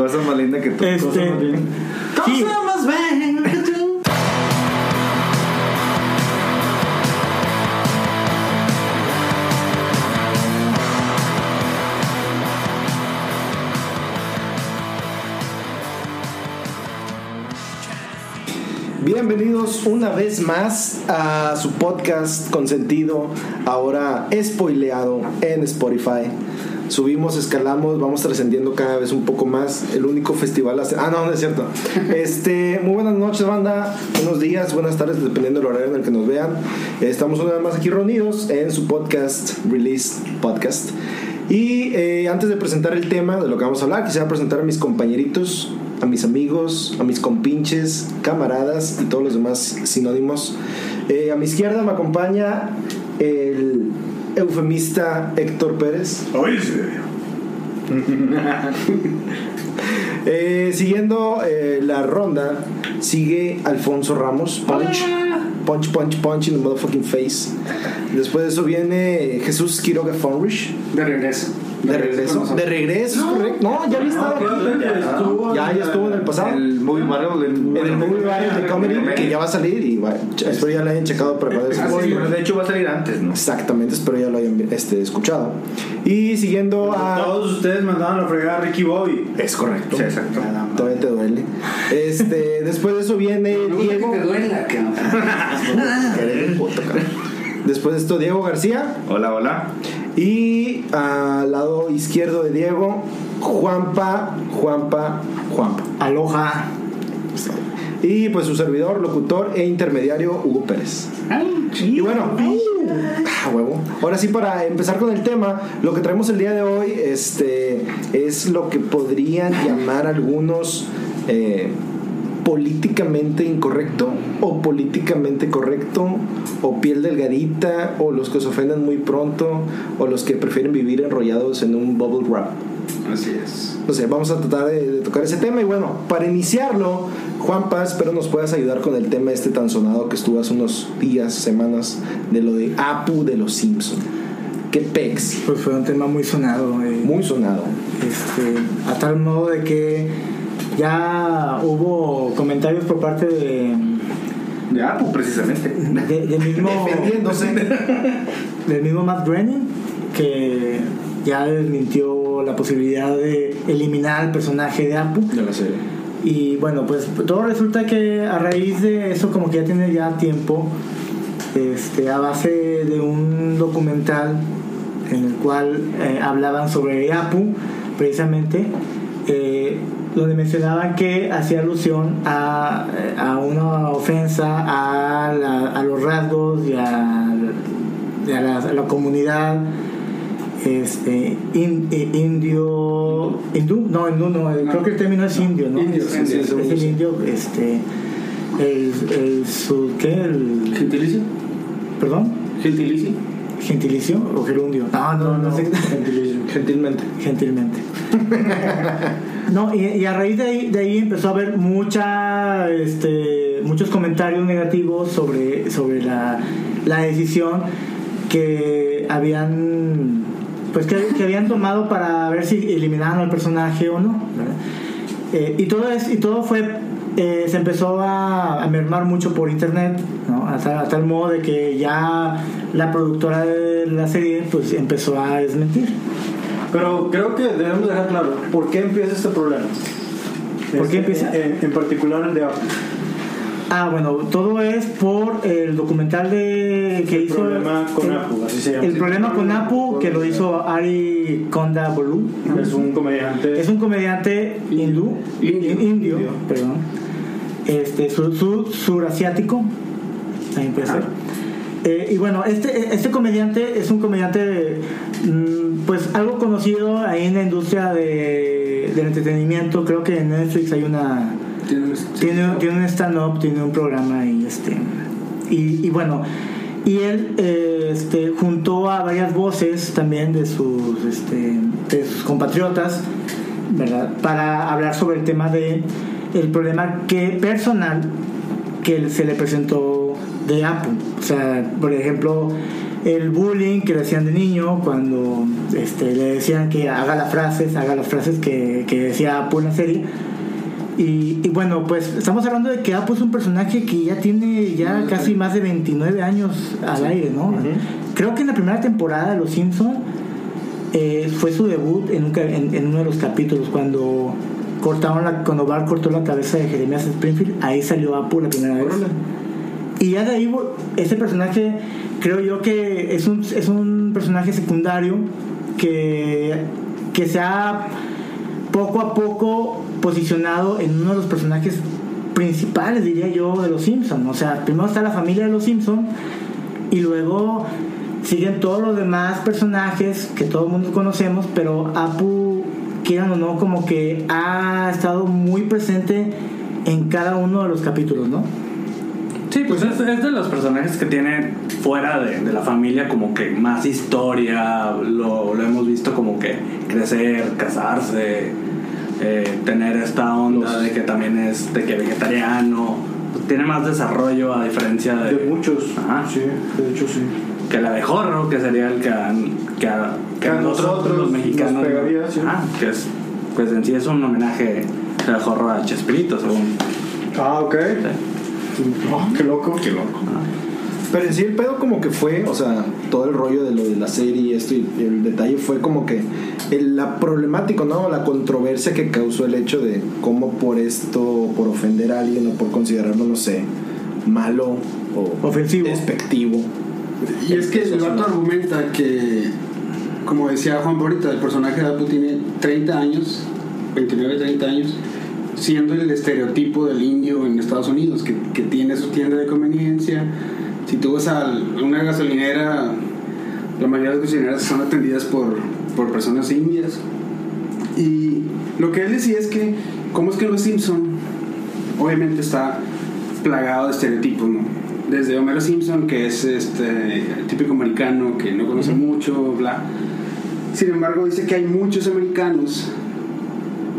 Cosa más linda que tú. Este, Cosa más bien. sí, Cosa más bella que tú. Bienvenidos una vez más a su podcast consentido, ahora spoileado en Spotify. Subimos, escalamos, vamos trascendiendo cada vez un poco más. El único festival. hace- Ah, no, no es cierto. Este, muy buenas noches, banda. Buenos días, buenas tardes, dependiendo del horario en el que nos vean. Estamos una vez más aquí reunidos en su podcast, Release Podcast. Y eh, antes de presentar el tema de lo que vamos a hablar, quisiera presentar a mis compañeritos, a mis amigos, a mis compinches, camaradas y todos los demás sinónimos. Eh, a mi izquierda me acompaña el eufemista Héctor Pérez. Eh, siguiendo eh, la ronda, sigue Alfonso Ramos. Punch. Punch, punch, punch in the motherfucking face. Después de eso viene Jesús Quiroga Fonrich. De regreso. De regreso. De regreso, es correcto. No, ya había estado aquí. estuvo. Ya, ya estuvo en el pasado. El movie. En el Movie Bar de Comedy, que ya va a salir y bueno, espero ya lo hayan checado para Ah, de hecho va a salir antes, ¿no? Exactamente, espero ya lo hayan este, escuchado. Y siguiendo a... Todos ustedes mandaron a fregar a Ricky Bobby. Es correcto. Sí, exacto. Todavía te duele. Este, después de eso viene Diego. Que te duela. Después de esto, Diego García. Hola, hola. Y al lado izquierdo de Diego, Juanpa, Juanpa, Juanpa. aloha. Y pues su servidor, locutor e intermediario, Hugo Pérez. Y bueno, ah, huevo. Ahora sí, para empezar con el tema, lo que traemos el día de hoy este, es lo que podrían llamar algunos eh, políticamente incorrecto o políticamente correcto o piel delgadita o los que se ofenden muy pronto o los que prefieren vivir enrollados en un bubble wrap. Así es. No sé, vamos a tratar de, de tocar ese tema y bueno, para iniciarlo, Juanpa, espero nos puedas ayudar con el tema este tan sonado que estuvo hace unos días, semanas, de lo de Apu de los Simpson. ¿Qué pex? Pues fue un tema muy sonado. eh, Muy sonado. este, a tal modo de que ya hubo comentarios por parte de, De Apu, precisamente. de- del mismo Defendiéndose. del mismo Matt Groening que ya desmintió la posibilidad de eliminar al personaje de Apu de la serie. y bueno pues todo resulta que a raíz de eso como que ya tiene ya tiempo este, a base de un documental en el cual eh, hablaban sobre Apu precisamente eh, donde mencionaban que hacía alusión a, a una ofensa a, la- a los rasgos y a, y a la, comunidad este in- eh, indio hindú no hindú no, creo que el término es indio no Indio, es, sí, es- es el indio este el, el su qué el ¿Gentilicio? perdón ¿Gentilicio? Gentilicio o gerundio no no no, sé Gentilicio. Gentilmente. gentilmente no y, y a raíz de ahí, de ahí empezó a haber mucha este muchos comentarios negativos sobre sobre la, la decisión que habían pues que, que habían tomado para ver si eliminaban al personaje o no. Eh, y todo es y todo fue eh, se empezó a, a mermar mucho por internet ¿no? a, tal, a tal modo de que ya la productora de la serie pues empezó a desmentir Pero creo que debemos dejar claro por qué empieza este problema. ¿Por qué empieza? En, en particular el de Apple. Ah, bueno, todo es por el documental de que El hizo problema con el, Apu, así se llama. El problema con Apu que lo hizo Ari Konda Bolu. Es un comediante. Es un comediante hindú, Indio. in- indio, Indio. perdón. Este, sur, sur- surasiático, también puede ser. Eh, y bueno, este, este comediante es un comediante, mm, pues algo conocido ahí en la industria de, del entretenimiento. Creo que en Netflix hay una, tiene, tiene un stand-up, tiene un programa y este. Y, y bueno, y él eh, este, juntó a varias voces también de sus, este, de sus compatriotas, ¿verdad? Para hablar sobre el tema de el problema que personal que se le presentó de Apu. O sea, por ejemplo, el bullying que le hacían de niño cuando este, le decían que haga las frases, haga las frases que, que decía Apu en la serie. Y, y bueno, pues estamos hablando de que Apu es un personaje que ya tiene ya casi más de 29 años al aire, ¿no? Creo que en la primera temporada de Los Simpsons eh, fue su debut en, un en- en uno de los capítulos cuando cortaron la, cuando Bart cortó la cabeza de Jeremías Springfield, ahí salió Apu la primera vez. Y ya de ahí, ese personaje, creo yo que es un, es un personaje secundario que, que se ha poco a poco posicionado en uno de los personajes principales, diría yo, de los Simpsons. O sea, primero está la familia de los Simpsons y luego siguen todos los demás personajes que todo el mundo conocemos, pero Apu, quieran o no, como que ha estado muy presente en cada uno de los capítulos, ¿no? Sí, pues es, es de los personajes que tienen fuera de, de la familia como que más historia, lo, lo hemos visto como que crecer, casarse, eh, tener esta onda de que también es de que vegetariano, pues tiene más desarrollo a diferencia de, De muchos. Ajá. Sí, de hecho sí. Que la de Jorro, que sería el que a, que a, que a Que a nosotros, nosotros los mexicanos nos pegaría, sí. Ajá, que es, pues en sí es un homenaje de Jorro a Chespirito, según. Ah, ok. Oh, qué loco. Qué loco. Pero en sí el pedo como que fue, o sea, todo el rollo de lo de la serie y esto y el detalle fue como que el- la problemática, ¿no? La controversia que causó el hecho de cómo por esto, por ofender a alguien o por considerarlo, no sé, malo o Ofensivo. despectivo. Y es que el vato argumenta que, como decía Juan ahorita, el personaje de Apu tiene 30 años, 29, 30 años, siendo el estereotipo del indio en Estados Unidos, que, que tiene su tienda de conveniencia. Si tú vas a una gasolinera, la mayoría de las gasolineras son atendidas por, por personas indias. Y lo que él decía es que, ¿cómo es que Los Simpson obviamente está plagado de estereotipos, ¿no? Desde Homero Simpson, que es este típico americano que no conoce mucho, bla. Sin embargo, dice que hay muchos americanos,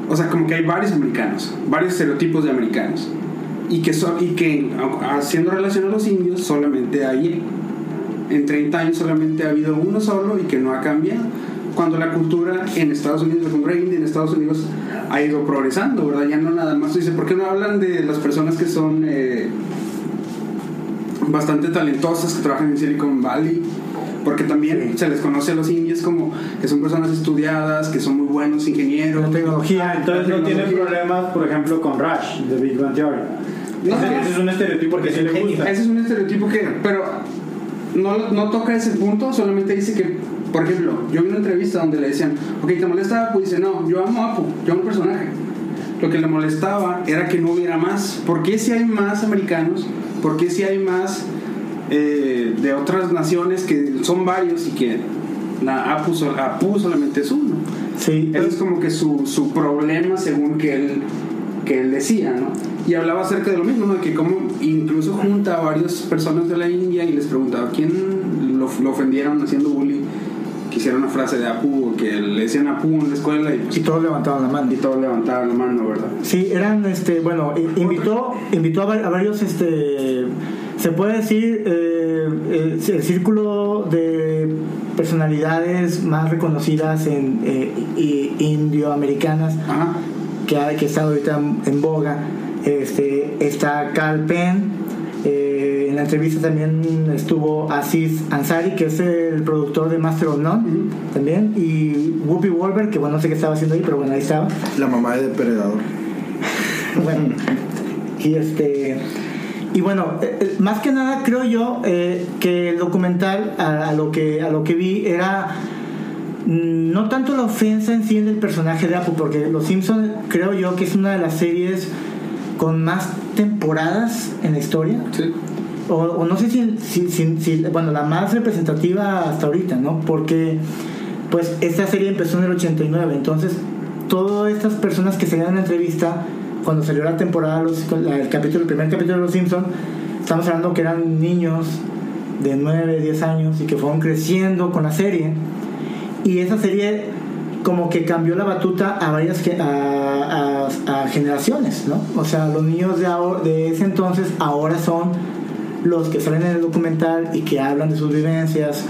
o sea, como que hay varios americanos, varios estereotipos de americanos. Y que, so- y que haciendo relación a los indios, solamente hay. En 30 años solamente ha habido uno solo y que no ha cambiado. Cuando la cultura en Estados Unidos, la cultura india en Estados Unidos ha ido progresando, ¿verdad? Ya no nada más. Dice, ¿por qué no hablan de las personas que son eh, bastante talentosas, que trabajan en Silicon Valley? Porque también se les conoce a los indios como que son personas estudiadas, que son muy buenos ingenieros. La tecnología. Ah, entonces no tienen Tecnología. problemas, por ejemplo, con Rush de Big Bang Theory. No, ese, es un estereotipo que sí le gusta. Ese es un estereotipo que, pero no, no toca ese punto, solamente dice que, por ejemplo, yo vi una entrevista donde le decían, ok, ¿te molesta Apu? Y dice, no, yo amo a Apu, yo amo el personaje. Lo que le molestaba era que no hubiera más. ¿Por qué si hay más americanos? ¿Por qué si hay más eh, de otras naciones que son varios y que la Apu, Apu solamente es uno? Sí, Ese es como que su, su problema según que él, que él decía, ¿no? Y hablaba acerca de lo mismo, ¿no? De que como incluso junta a varias personas de la India y les preguntaba quién lo, lo ofendieron haciendo bullying, que hiciera una frase de Apu, que le decían Apu en la escuela y, pues, y todos levantaban la mano. y todos levantaban la mano, ¿verdad? Sí, eran, este, bueno, invitó, invitó a, va- a varios, este, se puede decir, eh, eh, el círculo de personalidades más reconocidas en eh, indioamericanas que, ha- que está ahorita en boga. Este, está Carl Penn. En la entrevista también estuvo Aziz Ansari, que es el productor de Master of None, también. Y Whoopi Wolver, que bueno, no sé qué estaba haciendo ahí, pero bueno, ahí estaba. La mamá de Depredador. Bueno, y este. Y bueno, eh, eh, más que nada creo yo eh, que el documental, a, a lo que, a lo que vi, era mm, no tanto la ofensa en sí del personaje de Apu, porque Los Simpsons creo yo que es una de las series con más temporadas en la historia. Sí. O, no sé si, bueno, la más representativa hasta ahorita, ¿no? Porque, pues, esta serie empezó en el 89, entonces, todas estas personas que se dieron la entrevista, cuando salió la temporada, los- el capítulo, el primer capítulo de Los Simpsons, estamos hablando que eran niños de 9, 10 años y que fueron creciendo con la serie. Y esa serie como que cambió la batuta a varias a, generaciones, ¿no? O sea, los niños de, de ese entonces ahora son los que salen en el documental y que hablan de sus vivencias.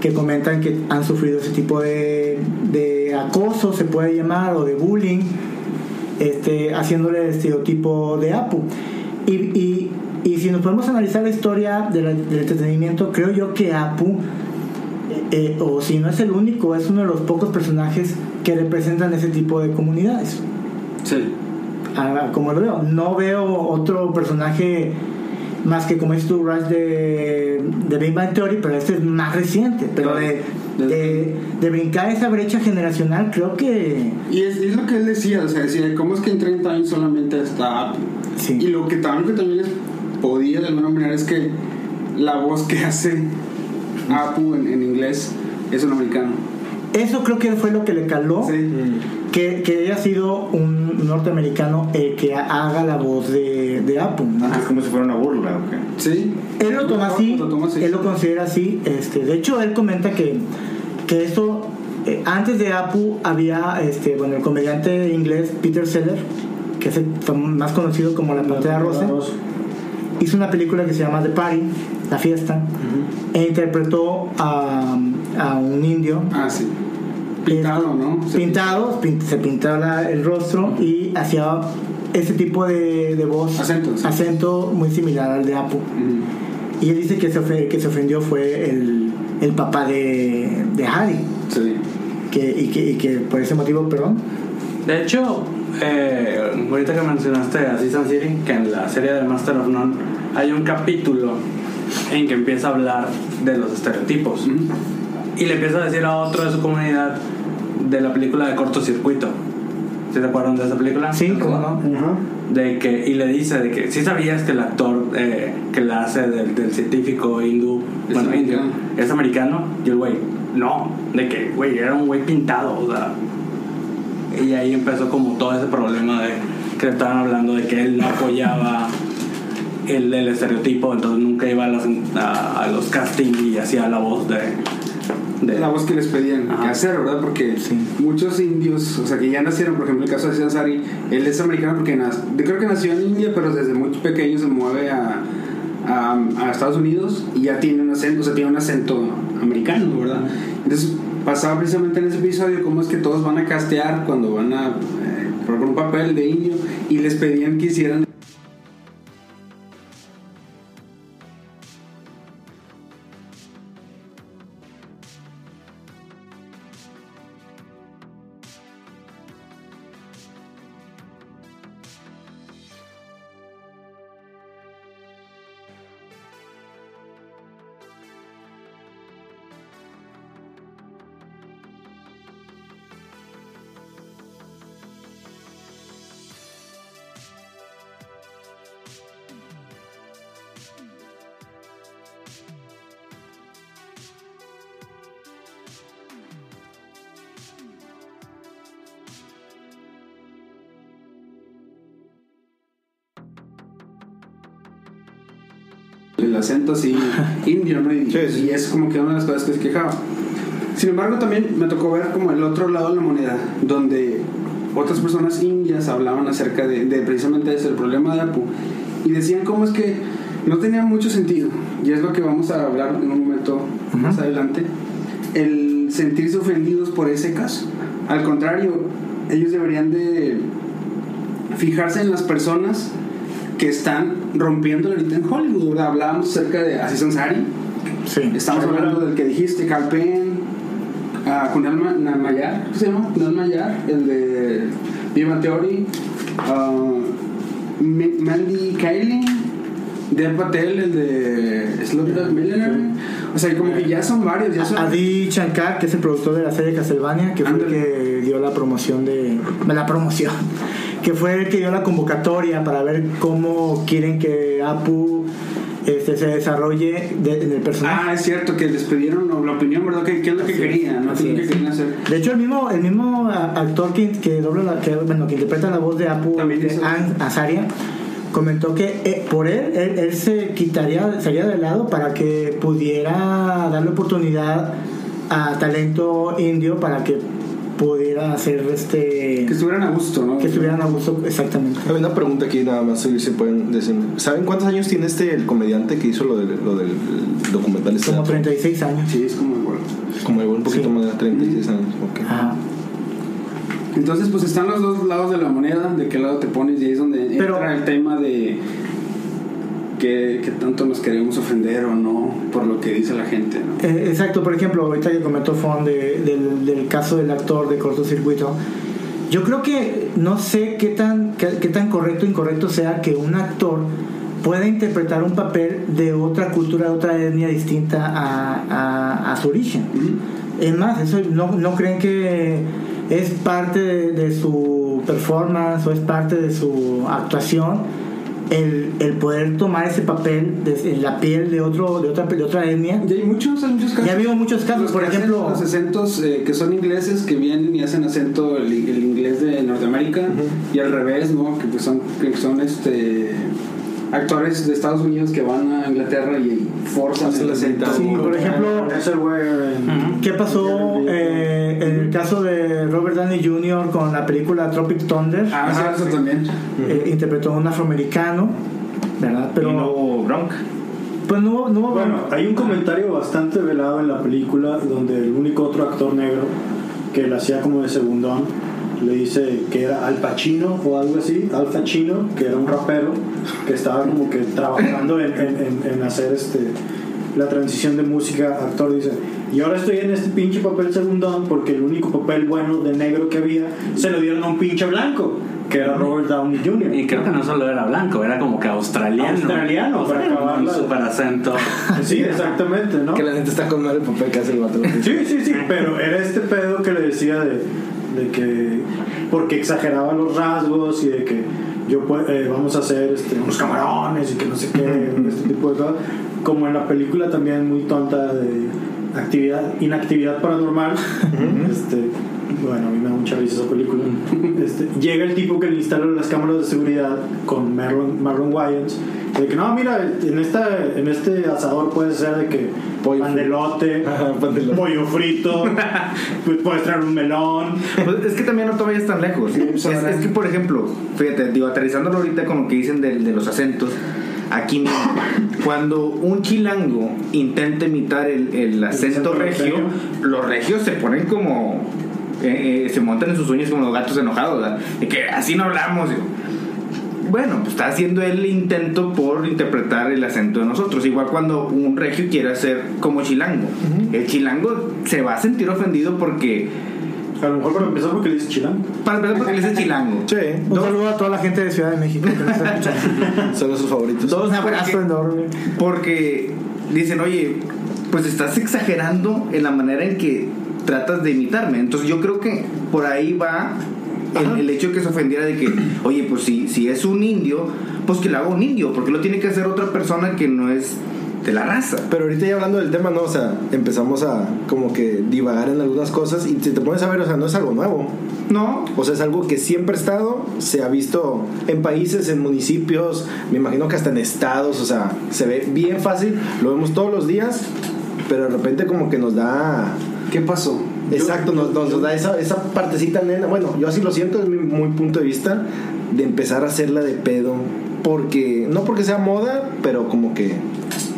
que comentan que han sufrido ese tipo de, de acoso, se puede llamar, o de bullying, este, haciéndole el estereotipo de Apu. Y, y, y si nos podemos analizar la historia del entretenimiento, creo yo que Apu, eh, o si no es el único, es uno de los pocos personajes que representan ese tipo de comunidades. Sí. Ah, como lo veo. No veo otro personaje más que como es tu Rush de, de Big Bang Theory, pero este es más reciente. Pero de, de, de brincar esa brecha generacional, creo que Y es, es lo que él decía, o sea, decía, ¿cómo es que en 30 años solamente está Apple? Sí. Y lo que también, que también les podía de alguna manera es que la voz que hace Apu en, en inglés es un americano. eso creo que fue lo que le caló. Sí. Que, que haya sido un norteamericano el que haga la voz de, de Apu. ¿no? Es como si fuera una burla, ¿ok? Sí. Él lo toma así, Lo toma así. él lo considera así. Este, de hecho, él comenta que, que esto, eh, antes de Apu había, este, bueno, el comediante inglés Peter Seller, que es el más conocido como La Pantera Rosa, hizo una película que se llama The Party, La Fiesta, e interpretó a, a un indio. Ah, sí. Pintado, ¿no? Sí. Pintado, pin- se pintaba la- el rostro y hacía ese tipo de, de voz, Acento, sí. acento muy similar al de Apu. Ujú. Y él dice que se, ofe- que se ofendió fue el, el papá de, de Harry. Sí. Que, y, que, y que por ese motivo, perdón. De hecho, eh, ahorita que mencionaste a Season City, que en la serie de Master of None hay un capítulo en que empieza a hablar de los estereotipos Ujú. Y le empieza a decir a otro de su comunidad de la película de cortocircuito. ¿Sí se acuerdan de esa película? Sí, cómo no. de que y le dice de que si sabías que el actor eh, que la hace del, del científico hindú Es bueno indio americano. es americano y el güey no de que güey era un güey pintado o sea y ahí empezó como todo ese problema de que estaban hablando de que él no apoyaba el del estereotipo entonces nunca iba a, las- a, a los castings y hacía la voz de, de la voz que les pedían que hacer, ¿verdad? Porque muchos indios, o sea, que ya nacieron, por ejemplo, el caso de Cesari, él es americano porque nac- yo creo que nació en India, pero desde muy pequeño se mueve a, a, a Estados Unidos y ya tiene un acento, o sea, tiene un acento americano, ¿verdad? Entonces, pasaba precisamente en ese episodio cómo es que todos van a castear cuando van a eh, por un papel de indio y les pedían que hicieran ¿no? Y, Sí, sí. y es como que una de las cosas que se quejaba. Sin embargo, también me tocó ver como el otro lado de la moneda, donde otras personas indias hablaban acerca de, de precisamente ese, el problema de Apu, y decían cómo es que no tenía mucho sentido, y es lo que vamos a hablar en un momento más adelante, el sentirse ofendidos por ese caso. Al contrario, ellos deberían de fijarse en las personas que están rompiendo ahorita en Hollywood. Hablábamos acerca de Aziz Ansari, Sí. estamos hablando del que dijiste, Calpen, a Kunal Ma- Na- Mayar, ¿cómo se llama? Kunal Mayar, el de Viva Theory, ah, Mi- Mandy Kaling, Dev Patel, el de Slumdog Millionaire. O sea, como que ya son varios, ya son. Adi Shankar, que es el productor de la serie Castlevania, que fue el que dio la promoción de. La promoción. Que fue el que dio la convocatoria para ver cómo quieren que Apu este, se desarrolle de- en el personaje. Ah, es cierto que les pidieron la opinión, ¿verdad? ¿Qué, qué es lo que querían? ¿no? ¿Qué es lo que querían hacer? De hecho, el mismo, el mismo a- actor que, que dobla la, que, bueno, que interpreta la voz de Apu, de Azaria, comentó que eh, por él, él, él se quitaría, sería de lado para que pudiera darle oportunidad a talento indio para que pudiera hacer este Que estuvieran a gusto, ¿no? que estuvieran a gusto exactamente. Hay una pregunta aquí nada más, si se pueden decir. ¿Saben cuántos años tiene este el comediante que hizo lo, del- lo del documental? este Como dato? 36 años. Sí, es como igual. Como un poquito Sí. más de 36 años. ok. Ajá. Entonces, pues están los dos lados de la moneda, de qué lado te pones, y ahí es donde Pero- entra el tema de que, que tanto nos queremos ofender o no por lo que dice la gente, ¿no? Eh, exacto, por ejemplo, ahorita que comentó Fon de- del, del caso del actor de cortocircuito, yo creo que no sé qué tan, qué, qué tan correcto o incorrecto sea que un actor pueda interpretar un papel de otra cultura, de otra etnia distinta a, a- a su origen. Es más, eso no, no creen que es parte de, de su performance o es parte de su actuación el, el poder tomar ese papel de, la piel de otro de otra de otra etnia. Y hay muchos, hay muchos casos. Ya ha habido muchos casos, Los por ejemplo- Los acentos eh, que son ingleses que vienen y hacen acento el, el inglés de Norteamérica y al revés, ¿no? Que pues son, que son este actores de Estados Unidos que van a Inglaterra y forzan el la acento. Sí, por ejemplo, ¿Qué pasó eh, en el caso de Robert Downey Jr. con la película Tropic Thunder? Ah, sí, eso también. Eh, interpretó a un afroamericano, ¿verdad? Pero y no hubo bronca. pues no, no Bueno, hay un comentario bastante velado en la película donde el único otro actor negro que le hacía como de segundón le dice que era Al Pacino o algo así, Al Pacino, que era un rapero que estaba como que trabajando en, en- en- en hacer este la transición de música a actor dice y ahora estoy en este pinche papel segundón porque el único papel bueno de negro que había se lo dieron a un pinche blanco que era Robert Downey Jr. Y creo que no solo era blanco, era como que australiano. Australiano, O sea, para con acabarla un super acento. Sí, exactamente, ¿no? Que la gente está con madre el papel que hace el vato. Sí, sí, sí, pero era este pedo que le decía de, de que porque exageraba los rasgos y de que yo eh, vamos a hacer este, unos camarones y que no sé qué, este tipo de cosas. Como en la película también muy tonta de actividad, inactividad paranormal. este, bueno, a mí me da mucha risa esa película. Este, llega el tipo que le instala las cámaras de seguridad con Marlon, Marlon Wayans. De que no, mira, en, esta, en este asador puede ser de que Pollo pandelote, pandelote. pollo frito, pues puedes traer un melón. Pues es que también no te vayas tan lejos. Es, es que, por ejemplo, fíjate, digo, aterrizándolo ahorita con lo que dicen de, de los acentos, aquí mismo, cuando un chilango intenta imitar el, el acento regio, los regios se ponen como. eh, eh, se montan en sus uñas como los gatos enojados, ¿verdad? De que así no hablamos. digo. Bueno, pues está haciendo el intento por interpretar el acento de nosotros. Igual cuando un regio quiere hacer como chilango. El chilango se va a sentir ofendido porque. A lo mejor para empezar porque le dices chilango. Para empezar, porque le dice chilango. Sí, Un saludo a toda la gente de Ciudad de México que nos está escuchando. son sus favoritos. Dos, Un abrazo porque, enorme. porque dicen, oye, pues estás exagerando en la manera en que tratas de imitarme. Entonces yo creo que por ahí va el, el hecho de que se ofendiera de que, oye, pues si, si es un indio, pues que lo haga un indio, porque lo tiene que hacer otra persona que no es de la raza. Pero ahorita ya hablando del tema, ¿no? O sea, empezamos a como que divagar en algunas cosas y si te pones a ver, o sea, no es algo nuevo. No, O sea, es algo que siempre ha estado, se ha visto en países, en municipios, me imagino que hasta en estados, o sea, se ve bien fácil, lo vemos todos los días, pero de repente como que nos da... ¿Qué pasó? Exacto, nos, nos da esa, esa partecita nena, bueno, yo así lo siento, es mi muy punto de vista, de empezar a hacerla de pedo, porque, no porque sea moda, pero como que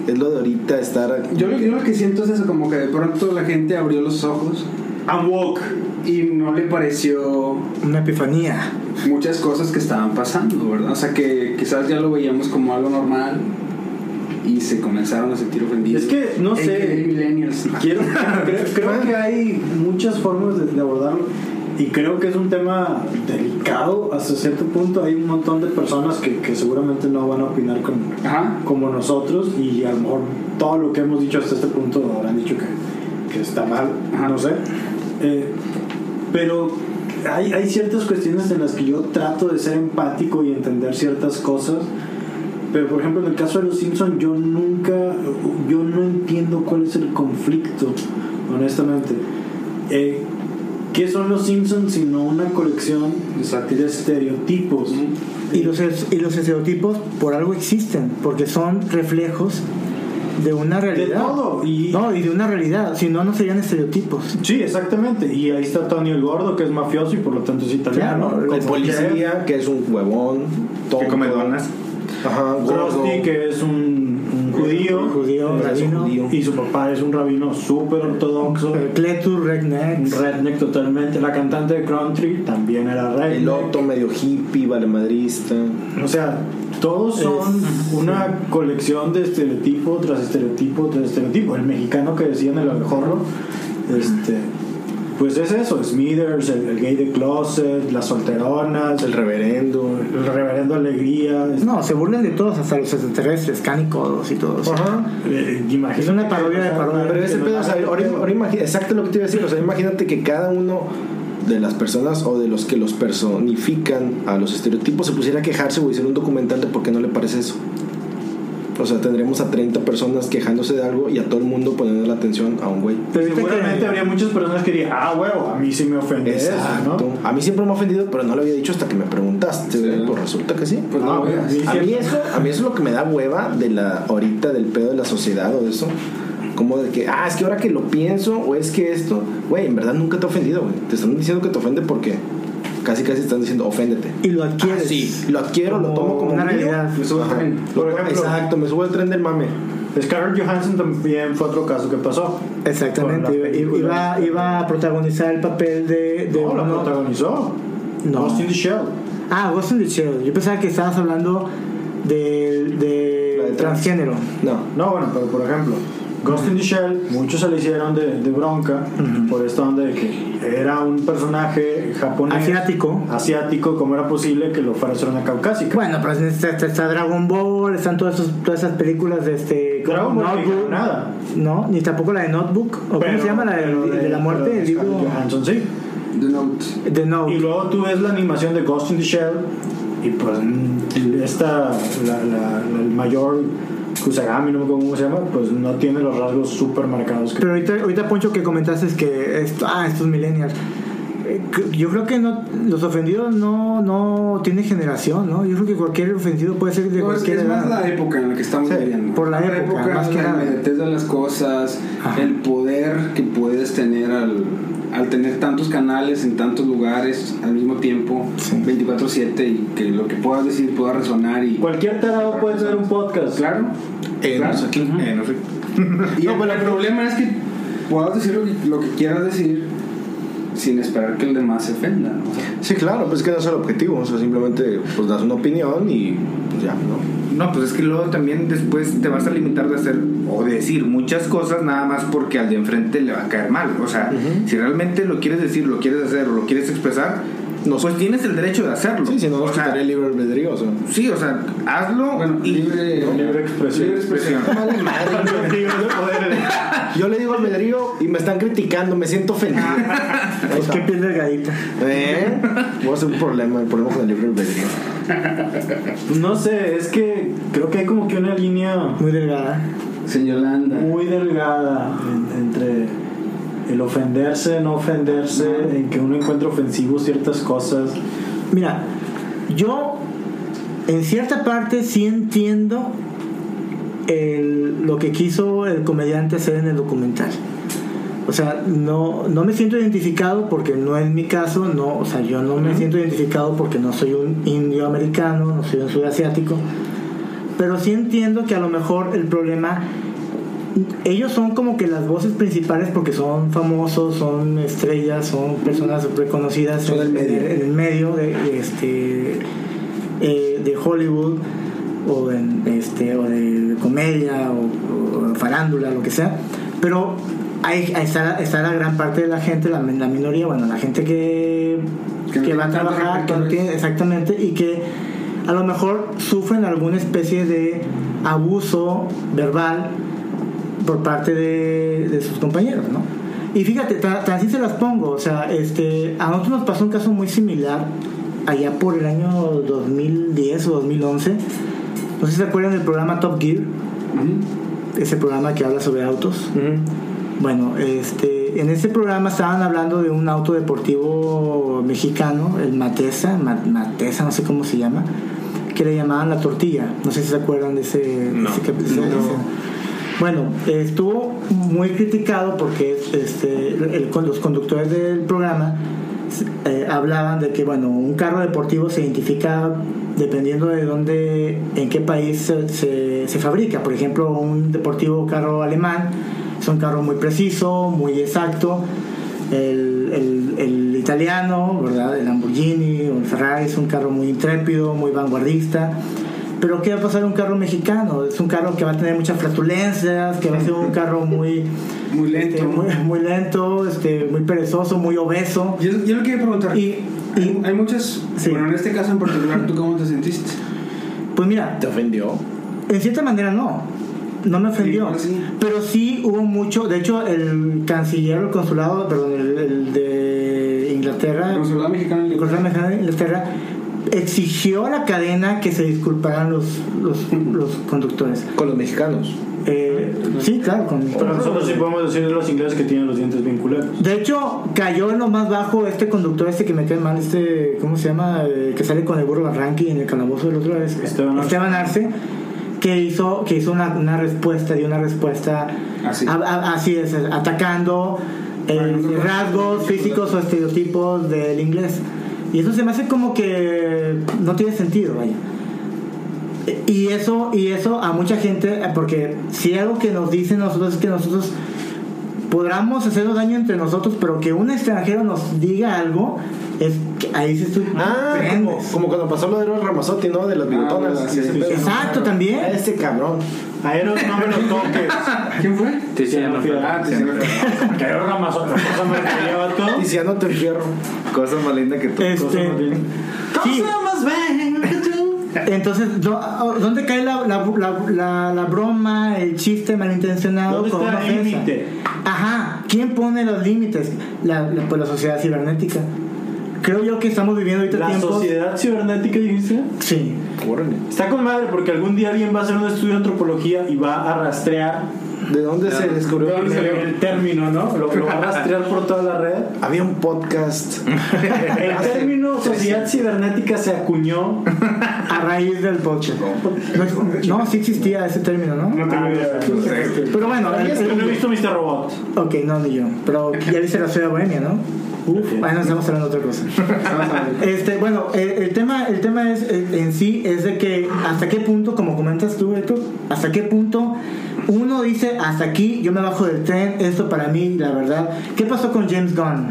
es lo de ahorita estar... Yo, lo- yo lo que siento es eso, como que de pronto la gente abrió los ojos I'm woke. y no le pareció Una epifanía. muchas cosas que estaban pasando, ¿verdad? O sea, que quizás ya lo veíamos como algo normal y se comenzaron a sentir ofendidos. Es que, no sé. Millennials. Quiero, creo, creo que hay muchas formas de, de abordarlo y creo que es un tema delicado hasta cierto punto. Hay un montón de personas que, que seguramente no van a opinar Ajá. como nosotros y a lo mejor todo lo que hemos dicho hasta este punto habrán dicho que, que está mal, Ajá. no sé. Eh, pero hay, hay ciertas cuestiones en las que yo trato de ser empático y entender ciertas cosas. Pero por ejemplo en el caso de los Simpsons yo nunca, yo no entiendo cuál es el conflicto, honestamente. Eh, ¿Qué son los Simpsons sino una colección de estereotipos? Y los, y los estereotipos por algo existen, porque son reflejos de una realidad. todo, y- No, y de una realidad. Si no, no serían estereotipos. Sí, exactamente. Y ahí está Tony el Gordo, que es mafioso y por lo tanto es italiano. Claro, El policía, que es un huevón, Que come tonto. donas. Ajá. Krusty, que es un, un judío. Judío, rabino. judío. Y su papá es un rabino súper ortodoxo. Cletus, Un Rednecks. redneck totalmente. La cantante de country también era redneck. El otro medio hippie, valemadrista. O sea, todos son una colección de estereotipo tras estereotipo tras estereotipo. El mexicano que decía en el abejorro, este, pues es eso: Smithers, el, el gay de closet, las solteronas, El reverendo. el reverendo Alegría. es- No, se burlan de todos, hasta los extraterrestres, cánicodos y todo eso. Ajá. eh, imagínate Es una parodia de parodia. Pero ese pedo, o sea, ahora, ahora imagina- exacto lo que te iba a decir, o sea, imagínate que cada uno de las personas o de los que los personifican a los estereotipos se pusiera a quejarse o hiciera un documental de por qué no le parece eso. O sea, tendríamos a 30 personas quejándose de algo y a todo el mundo poniendo la atención a un güey. Pero Seguramente que- habría muchas personas que dirían, ah, huevo, a mí sí me ofende Exacto. eso, ¿no? A mí siempre me ha ofendido, pero no lo había dicho hasta que me preguntaste. Pues resulta que sí. Pues no Ah, sí, A mí eso, a mí eso es lo que me da hueva de la ahorita del pedo de la sociedad o de eso. Como de que, ah, es que ahora que lo pienso, o es que esto, güey, en verdad nunca te ha ofendido, güey. Te están diciendo que te ofende porque casi casi están diciendo, oféndete. Y lo adquieres. Ah, sí, lo adquiero, lo tomo como una mío. realidad. Me subo Por ejemplo- exacto, me subo al tren del mame. Scarlett Johansson también fue otro caso que pasó. Exactamente. Iba, iba, a protagonizar el papel de. de No, la protagonizó. No. Ghost in the Shell. Ah, Ghost in the Shell. Yo pensaba que estabas hablando de, de, La de trans. transgénero. No. No, bueno, pero por ejemplo, Ghost in the Shell, muchos se le hicieron de, de bronca por esta onda de que era un personaje japonés. Asiático. Asiático, ¿cómo era posible que lo fuera a hacer una caucásica? Bueno, pero está, está- está Dragon Ball, están todas, esos- todas esas películas de este. Dragon Ball no Notebook. nada. No, ni tampoco la de Notebook. ¿O Pero- cómo se llama la de, la muerte? pero El de libro. Johansson, sí. The Note. The Note. Y luego tú ves la animación de Ghost in the Shell y pues mm, esta, la, la- la- el mayor Kusagami, no me acuerdo cómo se llama, pues no tiene los rasgos súper marcados que... Pero ahorita, ahorita Poncho que comentaste es que esto, ah, estos millennials. Eh, Yo creo que no, los ofendidos no, no tiene generación, ¿no? Yo creo que cualquier ofendido puede ser de No, es, cualquier es más edad. la época en la que estamos Sí, viviendo. por la época, más que la nada. de las cosas, Ajá. el poder que puedes tener al, al tener tantos canales en tantos lugares al mismo tiempo, Sí. 24/7, y que lo que puedas decir pueda resonar. y Cualquier tarado puede tener un podcast. Claro. Eh, claro. no sé qué. Eh, no sé. Y el, el problema es que puedas decir lo que, lo que quieras decir sin esperar que el demás se ofenda. ¿no? O sea, Sí, claro, pues es que no es el objetivo. O sea, simplemente pues das una opinión y pues ya, ¿no? No, pues es que luego también después te vas a limitar de hacer o de decir muchas cosas nada más porque al de enfrente le va a caer mal. O sea, si realmente lo quieres decir, lo quieres hacer o lo quieres expresar, No sé. pues tienes el derecho de hacerlo. Sí, si no nos sea, el libre albedrío, o sea. Sí, o sea, hazlo bueno, y libre, libre expresión. libre expresión. Vale madre. Yo le digo albedrío y me están criticando, me siento ofendido. Pues qué piel delgadita. ¿Eh? Voy a hacer un problema, el problema con el libre albedrío. No sé, es que creo que hay como que una línea Muy delgada. Señolanda. muy delgada en- entre el ofenderse, no ofenderse, en que uno encuentra ofensivo ciertas cosas. Mira, yo en cierta parte sí entiendo el- lo que quiso el comediante hacer en el documental. O sea, no, no me siento identificado porque no es mi caso, no, o sea, yo no me siento identificado porque no soy un indio americano, no soy un sudasiático, pero sí entiendo que a lo mejor el problema, ellos son como que las voces principales porque son famosos, son estrellas, son personas reconocidas Son en, medio. en el medio de, de este, eh, de Hollywood o, en, este, o de comedia o, o farándula, lo que sea, pero ahí, está, está la gran parte de la gente, la, la minoría, bueno, la gente que, Que va a trabajar, que no tiene, exactamente, y que a lo mejor sufren alguna especie de abuso verbal por parte de, de sus compañeros, ¿no? Y fíjate, tan así se las pongo, o sea, este, a nosotros nos pasó un caso muy similar allá por el año 2010 o 2011. No sé si se acuerdan del programa Top Gear, ese programa que habla sobre autos. Bueno, este, en ese programa estaban hablando de un auto deportivo mexicano, el Matesa, Ma- Matesa, no sé cómo se llama, que le llamaban la tortilla. No sé si se acuerdan de ese, No. ese cap- ese- No. ese- Bueno, estuvo muy criticado porque este, el- los conductores del programa eh, hablaban de que bueno, un carro deportivo se identifica dependiendo de dónde, en qué país se, se- se fabrica. Por ejemplo, un deportivo carro alemán es un carro muy preciso, muy exacto. El, el- el italiano, ¿verdad? El Lamborghini o el Ferrari es un carro muy intrépido, muy vanguardista. Pero ¿qué va a pasar un carro mexicano? Es un carro que va a tener muchas flatulencias, que va a ser un carro muy, Muy este, lento. muy, muy lento, este, muy perezoso, muy obeso. Yo, yo le quería preguntar. Y, y hay muchas. Sí. Bueno, en este caso en particular, ¿tú cómo te sentiste? pues mira, ¿Te ofendió? en cierta manera no. No me ofendió. Sí. Pero sí hubo mucho. De hecho, el canciller, el consulado, perdón, el, el de Inglaterra, El consulado mexicano el de Inglaterra, exigió a la cadena que se disculparan los, los, los conductores. Con los mexicanos. Eh, sí, claro. Con, Pero nosotros sí podemos decir de los ingleses que tienen los dientes bien culeros. De hecho, cayó en lo más bajo este conductor, este que me cae mal, este, ¿cómo se llama? Eh, que sale con el burro Barranqui en el calabozo del otro es Esteban Arce. Arce, que hizo, que hizo una, una respuesta, dio una respuesta Así. a- a- así es, atacando eh, rasgos físicos o estereotipos del inglés. Y eso se me hace como que no tiene sentido, vaya. Y eso, y eso a mucha gente, porque si algo que nos dicen nosotros es que nosotros podamos hacernos daño entre nosotros, pero que un extranjero nos diga algo, es que ahí sí estoy. Ah, como, como cuando pasó lo de Eros Ramazotti, ¿no? De las bigotonas. bueno, sí, Ese sí. pedo. Exacto, también. A Este cabrón. A Eros no me lo toques. ¿Quién fue? Tiziano Fierro. Ah, Tiziano Ferro. Que Eros Ramazotti, cosa me lleva todo. Y si ya no te enfierro. Cosa más linda que tú. Este, Cosa más bien. sí. Entonces, ¿dó- ¿dónde cae la, la, la, la- broma, el chiste malintencionado? ¿Dónde está el límite? Ajá, ¿quién pone los límites? Pues la sociedad cibernética. Creo yo que estamos viviendo ahorita La tiempos. sociedad cibernética, dijiste. Sí. Está con madre porque algún día alguien va a hacer un estudio de antropología y va a rastrear ¿De dónde se descubrió el, primero? el término, ¿no? Lo, lo va a rastrear por toda la red. Había un podcast. El término sociedad cibernética se acuñó. A raíz del podcast. No, no, sí existía ese término, ¿no? No tengo idea. Pero bueno, Yo no he visto Mr. Robot. ok, no, ni yo. Pero ya viste la ciudad bohemia, ¿no? Uf, bueno, estamos hablando de otra cosa. Este, bueno, el, el tema, el tema es eh, en sí es de que hasta qué punto, como comentas tú, Héctor, hasta qué punto uno dice hasta aquí, yo me bajo del tren, esto para mí, la verdad. ¿Qué pasó con James Gunn?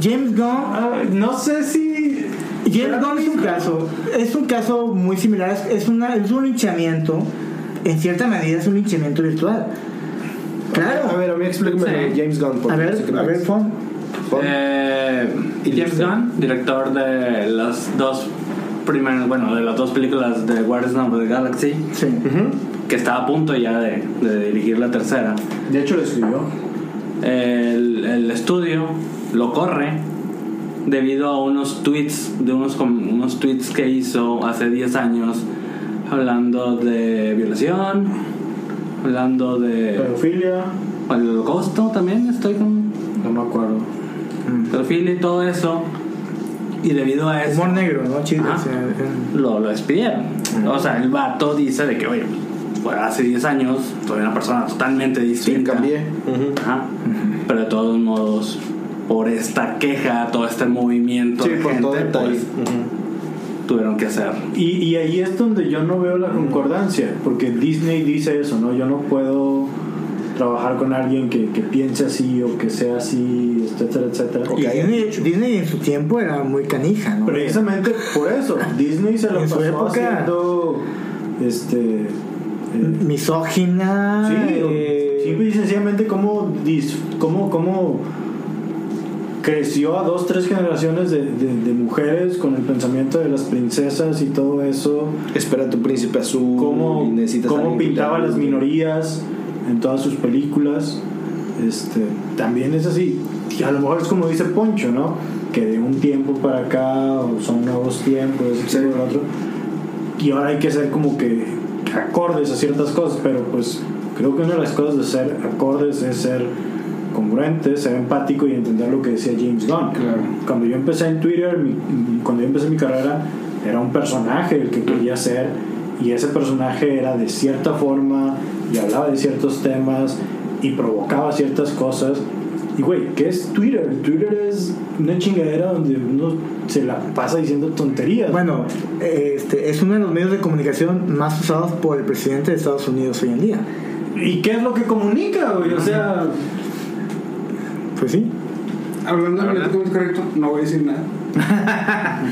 James Gunn Ah, no sé si. James Gunn es un caso, es un caso muy similar, es, es una, es un linchamiento, en cierta medida es un linchamiento virtual. Claro. A ver, a mí explícame Sí. de James Gunn. porque A ver, no sé qué a ver. Fon. Eh, ¿Y James? Gunn, director de las dos primeras, bueno, de las dos películas de Guardians of the Galaxy, Sí. que está a punto ya de, de dirigir la tercera. De hecho, lo escribió. El, el estudio lo corre debido a unos tweets, de unos, unos tweets que hizo hace 10 años hablando de violación, hablando de Pedofilia. el holocausto también, estoy con No me acuerdo. Pedofilia y todo eso. Y debido a eso Humor negro, ¿no? O sea, eh, lo, lo despidieron. O sea, el vato dice de que, oye, pues, hace 10 años soy una persona totalmente Sí, distinta. cambié. Ujú. Ajá. Pero de todos modos, por esta queja, todo este movimiento Sí, de por gente, todo el pues, taller. tuvieron que hacer. Y, y ahí es donde yo no veo la concordancia, porque Disney dice eso, ¿no? Yo no puedo trabajar con alguien que, que piense así o que sea así, etcétera, etcétera. Y Disney, Disney en su tiempo era muy canija, ¿no? Precisamente por eso, Disney se lo En su pasó época- haciendo este eh, Misógina. sí, eh, simple y sencillamente cómo, dis- cómo, cómo creció a dos, tres generaciones de, de- de mujeres con el pensamiento de las princesas y todo eso, Espera tu príncipe azul. cómo, y necesitas cómo pintaba las minorías en todas sus películas. Este, también es así. Y a lo mejor es como dice Poncho, ¿no? Que de un tiempo para acá o son nuevos tiempos, Sí. lo otro. Y ahora hay que ser como que acordes a ciertas cosas, pero pues creo que una de las cosas de ser acordes es ser congruente, ser empático y entender lo que decía James Gunn. Claro. Cuando yo empecé en Twitter, mi- cuando yo empecé mi carrera, era un personaje el que quería ser y ese personaje era de cierta forma y hablaba de ciertos temas y provocaba ciertas cosas. Y güey, ¿qué es Twitter? Twitter es una chingadera donde uno se la pasa diciendo tonterías. Bueno, este, es uno de los medios de comunicación más usados por el presidente de Estados Unidos hoy en día. ¿y qué es lo que comunica, güey? O sea, Pues sí. Hablando de políticamente correcto, no voy a decir nada.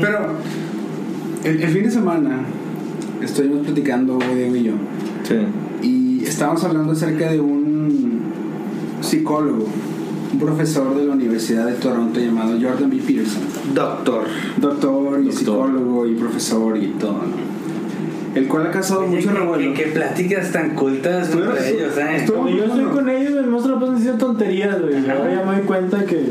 Pero el, el fin de semana estuvimos platicando Diego y yo Sí. y estábamos hablando acerca de un psicólogo, un profesor de la Universidad de Toronto llamado Jordan B. Peterson. Doctor. Doctor y Doctor. psicólogo y profesor y todo, ¿no? El cual ha causado mucho revuelo. ¿Qué, qué pláticas tan cultas entre ellos, eh? Cuando yo estoy con ellos, me muestran la pasan diciendo tonterías, güey. Ahora ya me doy cuenta que,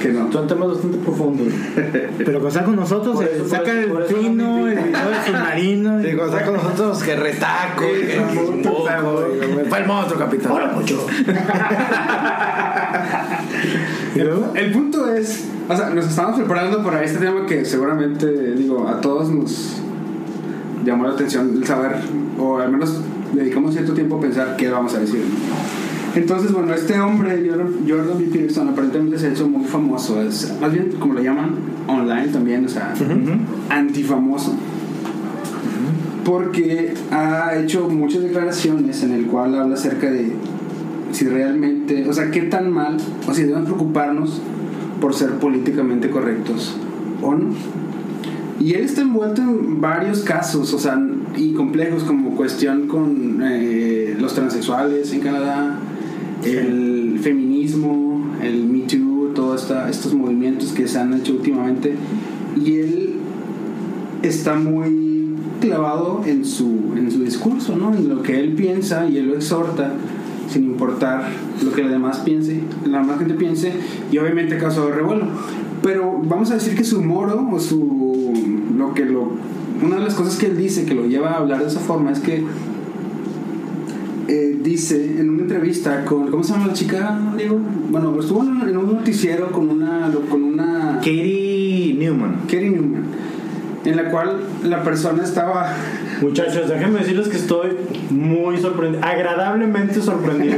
Que no. son temas bastante profundos. Pero cuando está con nosotros, Por eh, saca el por eso trino, no me el video del submarino. Sí, cuando está con nosotros, que retaco, que un poco, y- Fue el monstruo, capitán. Hola, mucho. El punto es, o sea, nos estamos preparando para este tema que seguramente, digo, a todos nos llamó la atención el saber, o al menos dedicamos cierto tiempo a pensar qué vamos a decir. ¿no? Entonces, bueno, este hombre, Jordan B. Peterson, aparentemente se ha hecho muy famoso, es, más bien como lo llaman online también, o sea, antifamoso. Porque ha hecho muchas declaraciones en el cual habla acerca de si realmente, o sea, qué tan mal, o si debemos preocuparnos por ser políticamente correctos o no. Y él está envuelto en varios casos, o sea, y complejos como cuestión con eh, los transexuales en Canadá, el feminismo, el Me Too, todos estos movimientos que se han hecho últimamente. Y él está muy clavado en su, en su discurso, ¿no? En lo que él piensa y él lo exhorta sin importar lo que la demás piense, la demás gente piense y obviamente causó revuelo. Pero vamos a decir que su moro o su lo que lo una de las cosas que él dice que lo lleva a hablar de esa forma es que eh, dice en una entrevista con ¿cómo se llama la chica? Digo, bueno, estuvo en, en un noticiero con una con una Katie Newman. Katie Newman, en la cual la persona estaba Muchachos, déjenme decirles que estoy muy sorprendido, agradablemente sorprendido.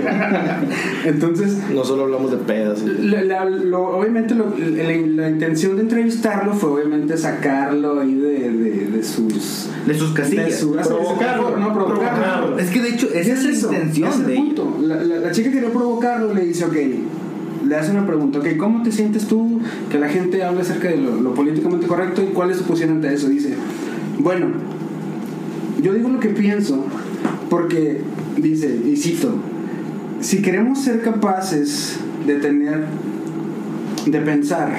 entonces No solo hablamos de pedas. La- la- lo- obviamente lo- la, la intención de entrevistarlo fue obviamente sacarlo ahí de, de, de sus De sus de casillas. su, Provocarlo. no provocarlo Provocarlo. Es que de hecho, esa es la eso, intención es de el ella. punto. La, la- la chica quería provocarlo le dice ok le hace una pregunta ok ¿cómo te sientes tú que la gente hable acerca de lo, lo políticamente correcto y cuál es tu posición ante eso? dice bueno yo digo lo que pienso porque dice y cito si queremos ser capaces de tener de pensar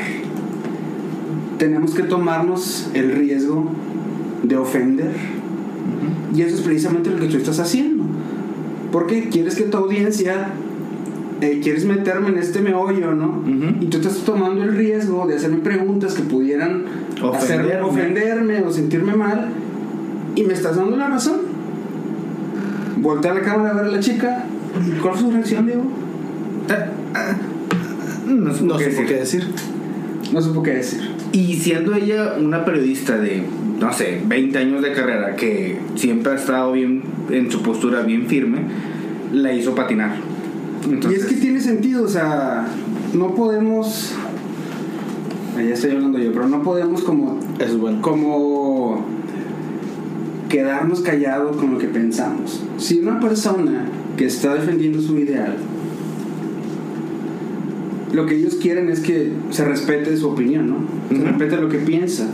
tenemos que tomarnos el riesgo de ofender y eso es precisamente lo que tú estás haciendo. Porque quieres que tu audiencia eh, quieres meterme en este meollo, ¿no? Y tú estás tomando el riesgo de hacerme preguntas que pudieran Ofenderme. ofenderme o sentirme mal y me estás dando la razón. Voltea la cámara a ver a la chica. ¿Y ¿Cuál fue su reacción, Diego? No sé, No qué sé por decir. qué decir. No supo qué decir. Y siendo ella una periodista de, no sé, 20 años de carrera, que siempre ha estado bien en su postura bien firme, la hizo patinar. Entonces, y es que tiene sentido, o sea, no podemos. Ah, Ya estoy hablando yo, pero no podemos como es bueno. como quedarnos callados con lo que pensamos. Si una persona que está defendiendo su ideal, lo que ellos quieren es que se respete su opinión, ¿no? Se respete lo que piensa.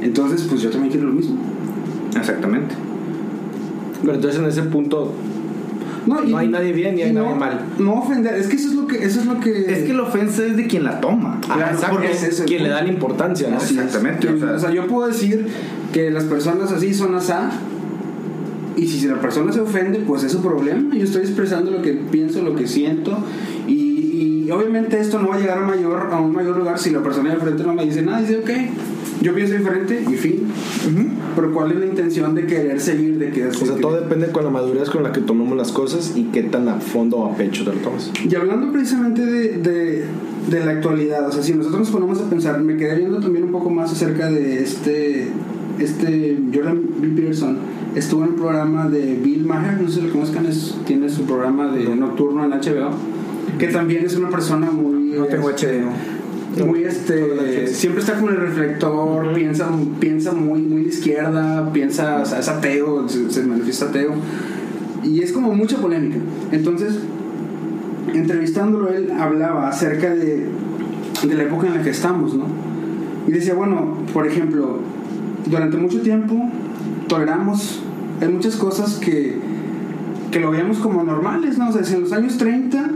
Entonces, pues yo también quiero lo mismo. Exactamente. Pero entonces en ese punto No hay nadie bien ni hay no- nadie mal. No ofender, es que eso es lo que eso es lo que Es que la ofensa es de quien la toma. Ah, Claro, exacto, porque es quien le da la importancia, ¿no? Exactamente, o sea- o sea, yo puedo decir que las personas así son asá. Y si la persona se ofende, pues es su problema. Yo estoy expresando lo que pienso, lo que siento. Y, y obviamente esto no va a llegar a, mayor, a un mayor lugar si la persona de frente no me dice nada. Dice, ok, yo pienso diferente y fin. Pero ¿cuál es la intención de querer seguir? De que, O sea, todo depende con la madurez con la que tomemos las cosas y qué tan a fondo o a pecho te lo tomas. Y hablando precisamente de, de, de la actualidad, o sea, si nosotros nos ponemos a pensar, me quedé viendo también un poco más acerca de este este Jordan B. Peterson estuvo en un programa de Bill Maher, no sé si lo conozcan, es- tiene su programa de nocturno en HBO, que también es una persona muy... No tengo este, HD. Muy este siempre está con el reflector piensa piensa muy muy de izquierda piensa o sea, es ateo se, se manifiesta ateo y es como mucha polémica. Entonces entrevistándolo él hablaba acerca de, de la época en la que estamos no y decía bueno por ejemplo durante mucho tiempo toleramos hay muchas cosas que que lo veíamos como normales no o sea si en los años 30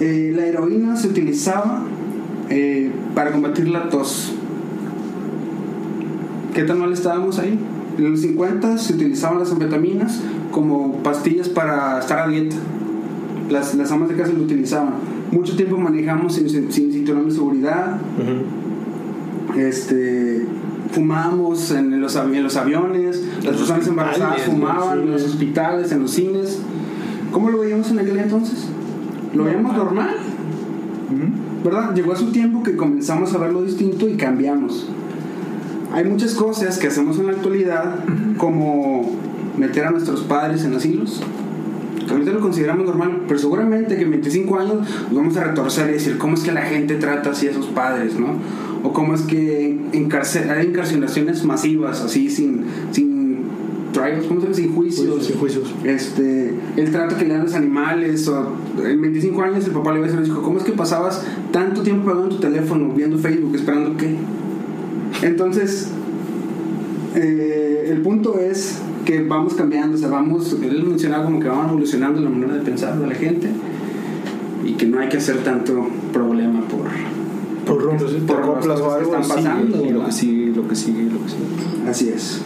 eh, la heroína se utilizaba eh, para combatir la tos. ¿Qué tan mal estábamos ahí? En los 50 se utilizaban las anfetaminas como pastillas para estar a dieta. Las, las amas de casa lo utilizaban. Mucho tiempo manejamos sin, sin cinturón de seguridad. Este, fumamos en los, en los aviones. Las personas embarazadas fumaban en los hospitales, en los cines. ¿Cómo lo veíamos en aquel entonces? ¿Lo veíamos normal? ¿Verdad? Llegó a su tiempo que comenzamos a verlo distinto y cambiamos. Hay muchas cosas que hacemos en la actualidad, como meter a nuestros padres en asilos. que Ahorita lo consideramos normal, pero seguramente que en 25 años nos vamos a retorcer y decir cómo es que la gente trata así a sus padres, ¿no? O cómo es que encarce- hay encarcelaciones masivas, así sin, sin trials, ¿cómo se llama? Sin juicios. Sin juicios. Este, el trato que le dan a los animales, o en 25 años el papá le decir a los hijos, ¿cómo es que pasabas tanto tiempo pegado en tu teléfono, viendo Facebook, esperando qué? Entonces, eh, el punto es que vamos cambiando, o sea, vamos, él mencionaba como que vamos evolucionando la manera de pensar de la gente y que no hay que hacer tanto problema por, Por. Entonces, te Por las cosas que están y lo que sigue, lo que sigue, lo que sigue. Así es.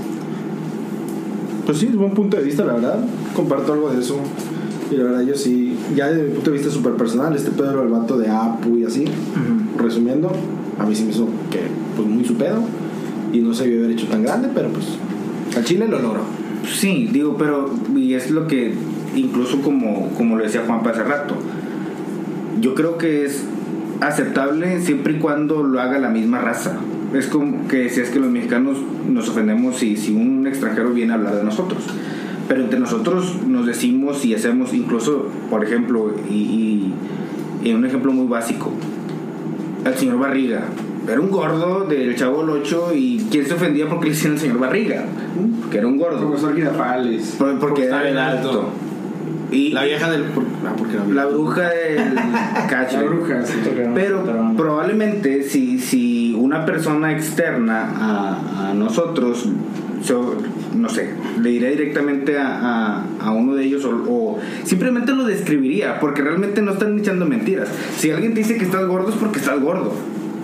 Pues sí, es buen punto de vista, la verdad. Comparto algo de eso. Y la verdad, yo sí, ya desde mi punto de vista súper personal, este pedo del vato de Apu y así, resumiendo, a mí sí me hizo que, pues muy su pedo. Y no se debió haber hecho tan grande, pero pues al Chile lo logró. Sí, digo, pero y es lo que incluso como, como lo decía Juan hace rato, yo creo que es aceptable siempre y cuando lo haga la misma raza. Es como que es que los mexicanos nos ofendemos si, si un extranjero viene a hablar de nosotros. Pero entre nosotros nos decimos y hacemos, incluso, por ejemplo, y, y- y un ejemplo muy básico, el señor Barriga. Era un gordo del Chavo del 8 y ¿quién se ofendía porque le decían el señor Barriga? Porque era un gordo. Profesor Girafales. Por- porque era bien alto. Y La vieja del. ah, porque la, la bruja del cacho. La bruja, sí. Pero probablemente si, si una persona externa a, a nosotros, so- no sé, le diría directamente a, a- a uno de ellos o, o simplemente lo describiría, porque realmente no están echando mentiras. Si alguien te dice que estás gordo es porque estás gordo.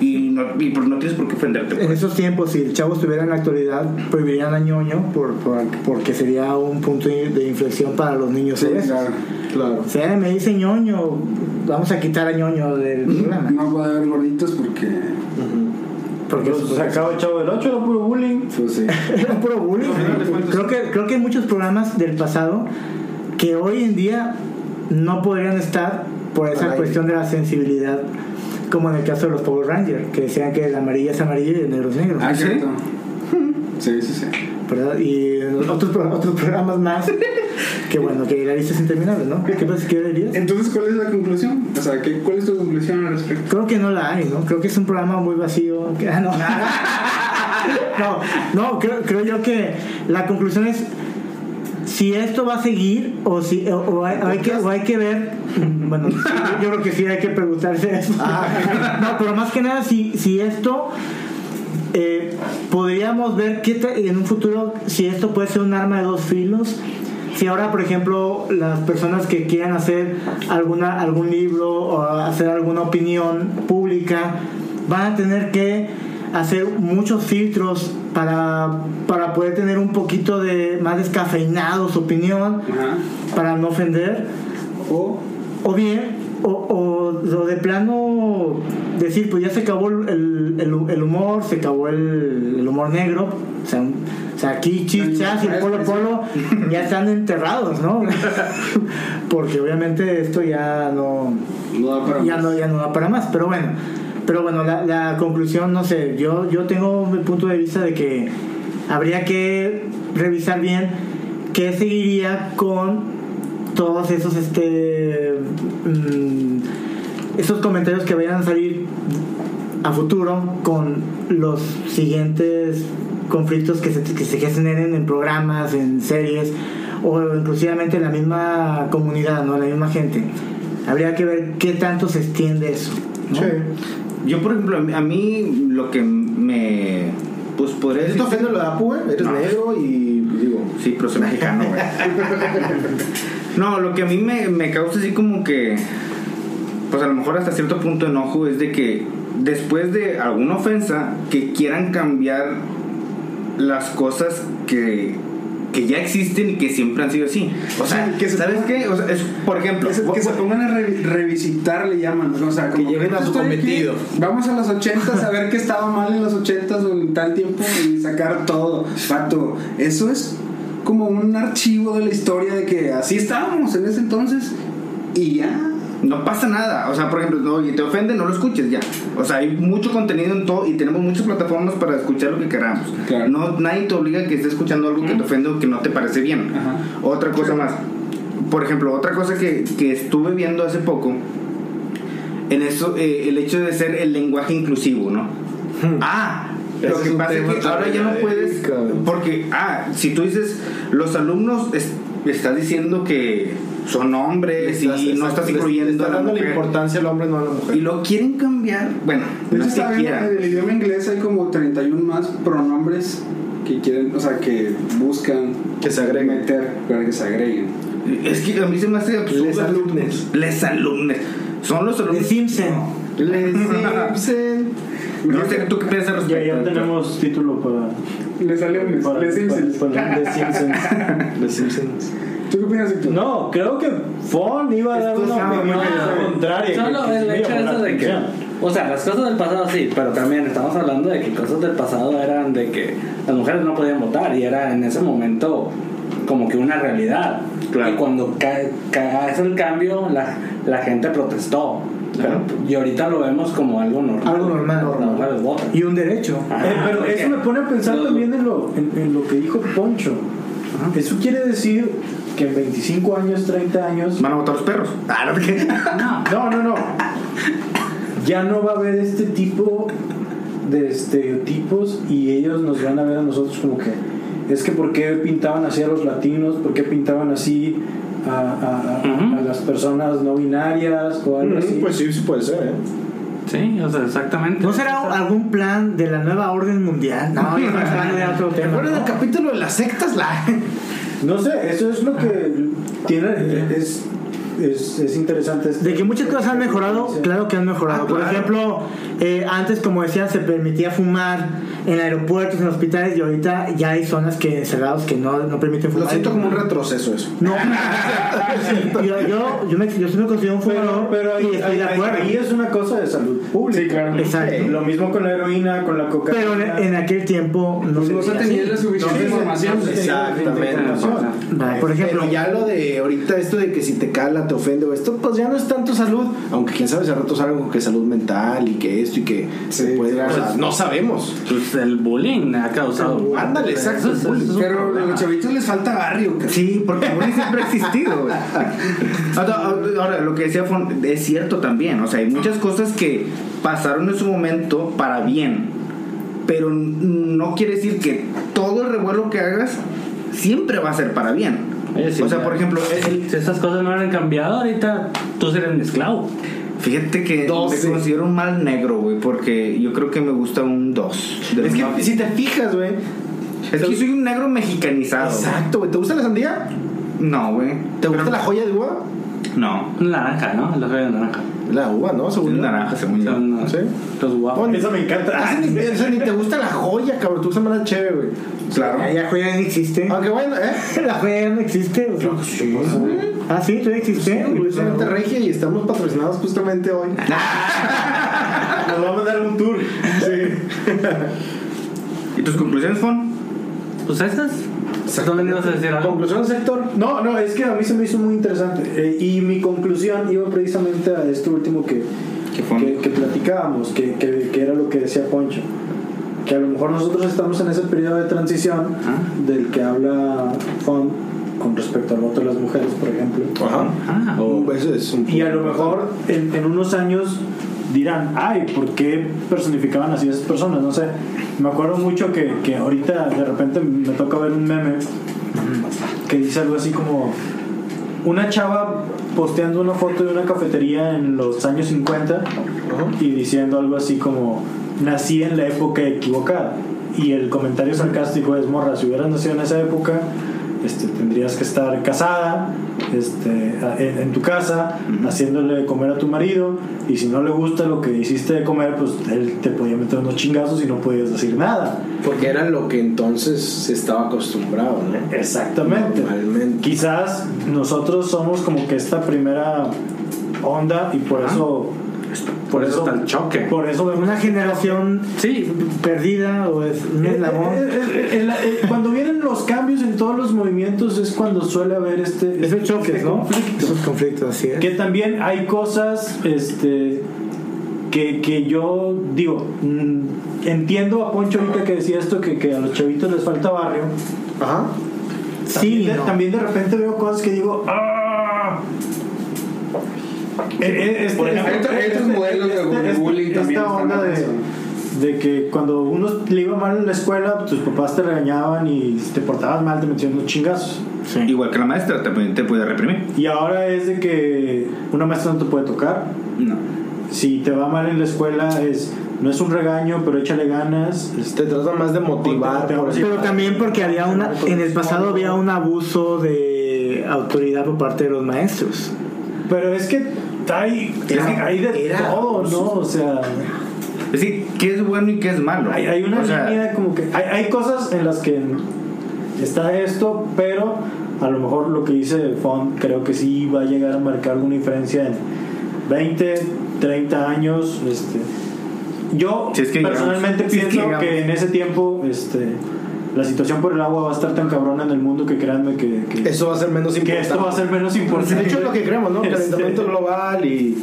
Y no, y pues no tienes por qué ofenderte. En pues. esos tiempos, si el chavo estuviera en la actualidad, prohibirían a ñoño por, por- porque sería un punto de inflexión para los niños. Sí, claro. Claro. O sea, me dice ñoño, vamos a quitar a ñoño del programa. No puede haber gorditos porque. Porque Pero se acaba el chavo del 8, era puro bullying. Pues sí. era puro bullying. Creo que, creo que hay muchos programas del pasado que hoy en día no podrían estar por esa cuestión de la sensibilidad, como en el caso de los Power Rangers, que decían que el amarillo es amarillo y el negro es negro. Ah, ¿sí? cierto. Sí, sí, sí. ¿verdad? Y otros, pro- otros programas más, que bueno, que la lista es interminable, ¿no? ¿Qué, pasa? ¿Qué dirías? Entonces, ¿cuál es la conclusión? O sea, ¿qué, ¿cuál es tu conclusión al respecto? Creo que no la hay, ¿no? Creo que es un programa muy vacío. que- ah, no. no, no, creo, creo yo que la conclusión es si esto va a seguir o si o, o hay, o hay que, o hay que ver bueno yo creo que sí hay que preguntarse eso. No pero más que nada si, si esto eh, podríamos ver qué ta- en un futuro si esto puede ser un arma de dos filos si ahora por ejemplo las personas que quieran hacer alguna algún libro o hacer alguna opinión pública van a tener que hacer muchos filtros para, para poder tener un poquito de más descafeinado su opinión Ajá. para no ofender O. o bien, o, o lo de plano decir, pues ya se acabó el, el- el humor, se acabó el, el humor negro. O sea, un- o sea, aquí Chis Chas y Polo Polo ya están enterrados, ¿no? Porque obviamente esto ya no, ya no, ya no da para más. Pero bueno, pero bueno, la, la conclusión, no sé, yo, yo tengo mi punto de vista de que habría que revisar bien qué seguiría con todos esos este mm, esos comentarios que vayan a salir a futuro con los siguientes conflictos que se, que se generen en programas, en series o inclusivamente en la misma comunidad, ¿no? La misma gente. Habría que ver qué tanto se extiende eso. ¿no? Yo, por ejemplo, a mí- lo que me. Pues podría ¿Te decir. ofende lo de Apu, güey? Eres No. negro y digo. Sí, pero soy mexicano, güey. No, lo que a mí me, me causa así como que. Pues a lo mejor hasta cierto punto enojo es de que después de alguna ofensa, que quieran cambiar las cosas que, que ya existen y que siempre han sido así. O sea, que se ¿sabes qué? O sea, es, por ejemplo, Que se, que se pongan a re- revisitar, le llaman. O sea, como lleguen a su estoy aquí, cometido. Vamos a los 80 a ver qué estaba mal en los 80 o en tal tiempo y sacar todo. Pato, eso es como un archivo de la historia de que así estábamos en ese entonces y ya. No pasa nada. O sea, por ejemplo, no, y te ofende, no lo escuches ya. O sea, hay mucho contenido en todo y tenemos muchas plataformas para escuchar lo que queramos. Claro. No, nadie te obliga a que estés escuchando algo que te ofende o que no te parece bien. Ajá. Otra cosa más. Por ejemplo, otra cosa que, que estuve viendo hace poco, en eso, eh, el hecho de ser el lenguaje inclusivo, ¿no? Ah, Ese lo que pasa es que ahora ya no puedes, porque, ah, si tú dices, los alumnos es- estás diciendo que son hombres y no estás incluyendo Está a la dando la importancia al hombre, no a la mujer. Y lo quieren cambiar. Bueno, no es que en el idioma inglés hay como 31 más pronombres que quieren, o sea, que buscan Que se agreguen. meter para que se agreguen. Es que a mí se me hace absurdo. Les alumnes. Les alumnes. Son los alumnos. De Simpson. Les Simpson. No sé, ¿tú qué piensas al Ya, respecto? ya tenemos título para. Les alumnos, para- les Simpsons. para- para- de Simpsons. Les Simpsons. ¿Tú qué opinas, Héctor? No, creo que Fon iba a dar Esto una opinión contraria. Solo que- que el hecho eso de que. O sea, las cosas del pasado sí, pero también estamos hablando de que cosas del pasado eran de que las mujeres no podían votar y era en ese momento como que una realidad. Claro. Y cuando cae, cae hace el cambio, la, la gente protestó. Claro. Y ahorita lo vemos como algo normal. Algo normal. Y un derecho. Eh, pero eso me pone a pensar también en lo, en, en lo que dijo Poncho. Eso quiere decir que en 25 años, 30 años. Van a votar los perros. Ah. No, no, no. Ya no va a haber este tipo de estereotipos y ellos nos van a ver a nosotros como que es que por qué pintaban así a los latinos, por qué pintaban así a, a- a- las personas no binarias o algo así. Pues sí, sí puede ser, ¿eh? Sí, o sea, exactamente. ¿No será algún plan de la nueva orden mundial? No, ya de otro ¿Te tema. acuerdas del ¿no? capítulo de las sectas? La... No sé, eso es lo que tiene es, es, es interesante. este- De que muchas cosas han mejorado, claro que han mejorado. Ah, Por claro. ejemplo, eh, antes, como decían, se permitía fumar en aeropuertos, en hospitales, y ahorita ya hay zonas que encerrados que no, no permiten Lo fumar. siento como un retroceso eso. No, yo, yo, yo, me, yo sí me considero un fumador Pero, pero ahí, y estoy de acuerdo. ahí es una cosa de salud pública. Sí, claro. Exacto. Lo mismo con la heroína, con la cocaína. Pero en, en aquel tiempo no se No se tenía la suficiente información. Exactamente. Por ejemplo, Pero ya lo de ahorita esto de que si te cala, te ofende o esto, pues ya no es tanto salud. Aunque quién sabe si al rato salga con que salud mental y que esto y que se puede. claro. o sea, no sabemos. Pues el bullying ha causado. Ándale, exacto, Eso bullying. eso es un Pero a los chavitos les falta barrio. cara. Sí, porque el bullying siempre ha existido. ahora, lo que decía Fon es cierto también. O sea, hay muchas cosas que pasaron en su momento para bien. Pero no quiere decir que todo el revuelo que hagas siempre va a ser para bien. Sí, o sea, ya. por ejemplo, el- Si estas cosas no hubieran cambiado, ahorita tú serías mi esclavo. fíjate que me considero un mal negro, güey, porque yo creo que me gusta un 2. Es que si te fijas, güey. Es que soy un negro mexicanizado. Exacto, güey. ¿Te gusta la sandía? No, güey. ¿Te gusta Pero- la joya de uva? No. Naranja, ¿no? Los de naranja. La uva, ¿no? Según naranja, según yo. Son, ¿Sí? Los guapos. Bueno, Eso me encanta. Ah, ni, o sea, ni te gusta la joya, cabrón. Tú usas más la chévere, güey. Claro. ya, ya joya ya no existe. Aunque bueno, ¿eh? La joya ya no existe. o sea. Ah, sí, todavía existe. Regia y estamos patrocinados justamente hoy. Nos va a mandar un tour. ¿Y tus conclusiones, Fon? Pues esas. ¿Tú me ibas a decir algo? Conclusión, sector. No, no, es que a mí se me hizo muy interesante. Eh, y mi conclusión iba precisamente a esto último que, que, que platicábamos, que, que, que era lo que decía Poncho. que a lo mejor nosotros estamos en ese periodo de transición del que habla Font con respecto al voto de las mujeres, por ejemplo. Ajá. Ah, o- Ese es un Y a lo mejor en, en unos años dirán, ay, ¿por qué personificaban así a esas personas? No sé, me acuerdo mucho que, que ahorita de repente me toca ver un meme que dice algo así como una chava posteando una foto de una cafetería en los años 50 y diciendo algo así como nací en la época equivocada y el comentario sarcástico es morra si hubieras nacido en esa época este, tendrías que estar casada este, en, en tu casa haciéndole comer a tu marido y si no le gusta lo que hiciste de comer pues él te podía meter unos chingazos y no podías decir nada Porque era lo que entonces se estaba acostumbrado, ¿no? Exactamente. Normalmente. Quizás nosotros somos como que esta primera onda y por eso por eso está el choque. por eso vemos Una generación Sí, perdida o es un Eh, eslabón. eh, eh, cuando vienen los cambios en todos los movimientos es cuando suele haber este, Esos choques, este ¿no? conflicto. Esos conflictos, así es. Que también hay cosas este, que, que yo digo, mm, entiendo a Poncho ahorita que decía esto, que, que a los chavitos les falta barrio. Ajá. También, Sí, de, no. también de repente veo cosas que digo, ¡ah! Eh, eh, este- Por ejemplo, este- otros este- modelos de- este- de este- bullying también Esta onda de, de que cuando uno le iba mal en la escuela, tus papás te regañaban y si te portabas mal te metían unos chingazos. Igual que la maestra, te, te puede reprimir. Y ahora es de que una maestra no te puede tocar. No. Si te va mal en la escuela, es no es un regaño, pero échale ganas. este, Te trata más de motivar. Te- te- te- Pero también porque había una, en el pasado había un abuso de autoridad por parte de los maestros. Pero es que hay, es que hay de era todo, ¿no? O sea, Es decir, ¿qué es bueno y qué es malo? hay, hay una O sea, línea como que. Hay, hay cosas en las que está esto, pero a lo mejor lo que dice Font creo que sí va a llegar a marcar una diferencia en 20, 30 años. Este, yo Si es que personalmente llegamos. Si es que pienso que, llegamos. en ese tiempo este, la situación por el agua va a estar tan cabrona en el mundo que créanme que, que, Eso va a ser menos que importante. esto va a ser menos importante. De hecho, es lo que creemos, ¿no? Este, Calentamiento global y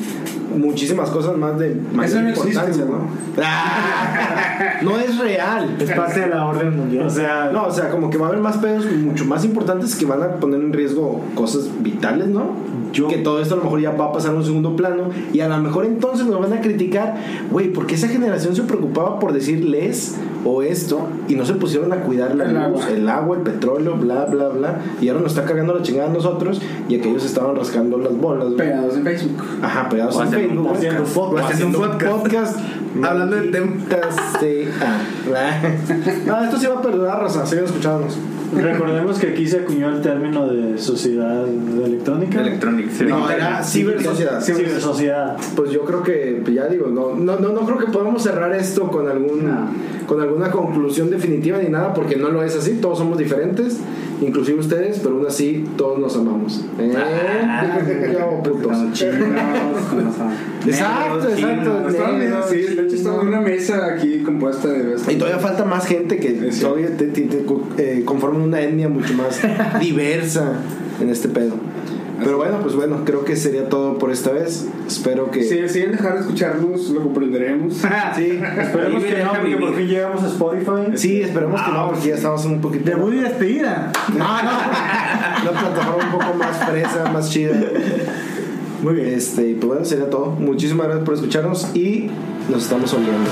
muchísimas cosas más de mayor no importancia, ¿no? ¿no? Ah, no es real. Es parte de la orden mundial. O sea, No, o sea, como que va a haber más pedos mucho más importantes que van a poner en riesgo cosas vitales, ¿no? Yo- que todo esto a lo mejor ya va a pasar a un segundo plano y a lo mejor entonces nos van a criticar, güey, porque esa generación se preocupaba por decir les o esto y no se pusieron a cuidar la El luz, agua. el agua, el petróleo, bla, bla, bla. Y ahora nos está cargando la chingada a nosotros y aquellos estaban rascando las bolas. Pegados en Facebook. Ajá, pegados O en haciendo Facebook. un haciendo podcast. podcast. Haciendo un podcast. Hablando del tema. Maldita sea. Ah, esto sí va a perdurar, Rosa. Sigan escuchándonos. Recordemos que aquí se acuñó el término de sociedad electrónica. Electronic. sí. No, era cibersociedad. Cibersociedad. Pues yo creo que, pues ya digo, no, no, no, no creo que podamos cerrar esto con algún con alguna conclusión definitiva ni nada, porque no lo es así, todos somos diferentes, inclusive ustedes, pero aún así todos nos amamos. ¿Eh? ¿Qué hago, putos? Exacto, exacto. Sí, de hecho estamos en una mesa aquí compuesta de Y todavía falta más gente que Sí. todavía te, te- te- eh, conforman una etnia mucho más diversa en este pedo. Pero bueno, pues bueno, creo que sería todo por esta vez. Espero que... Si deciden dejar de escucharnos, lo comprenderemos. Sí, Esperemos que no, porque por fin llegamos a Spotify. Sí, esperemos que no, porque ya estamos un poquito. Debut y despedida. Ah, no. Una plataforma un poco más fresa, más chida. Muy bien. Este, y pues bueno, sería todo. Muchísimas gracias por escucharnos y nos estamos oliendo.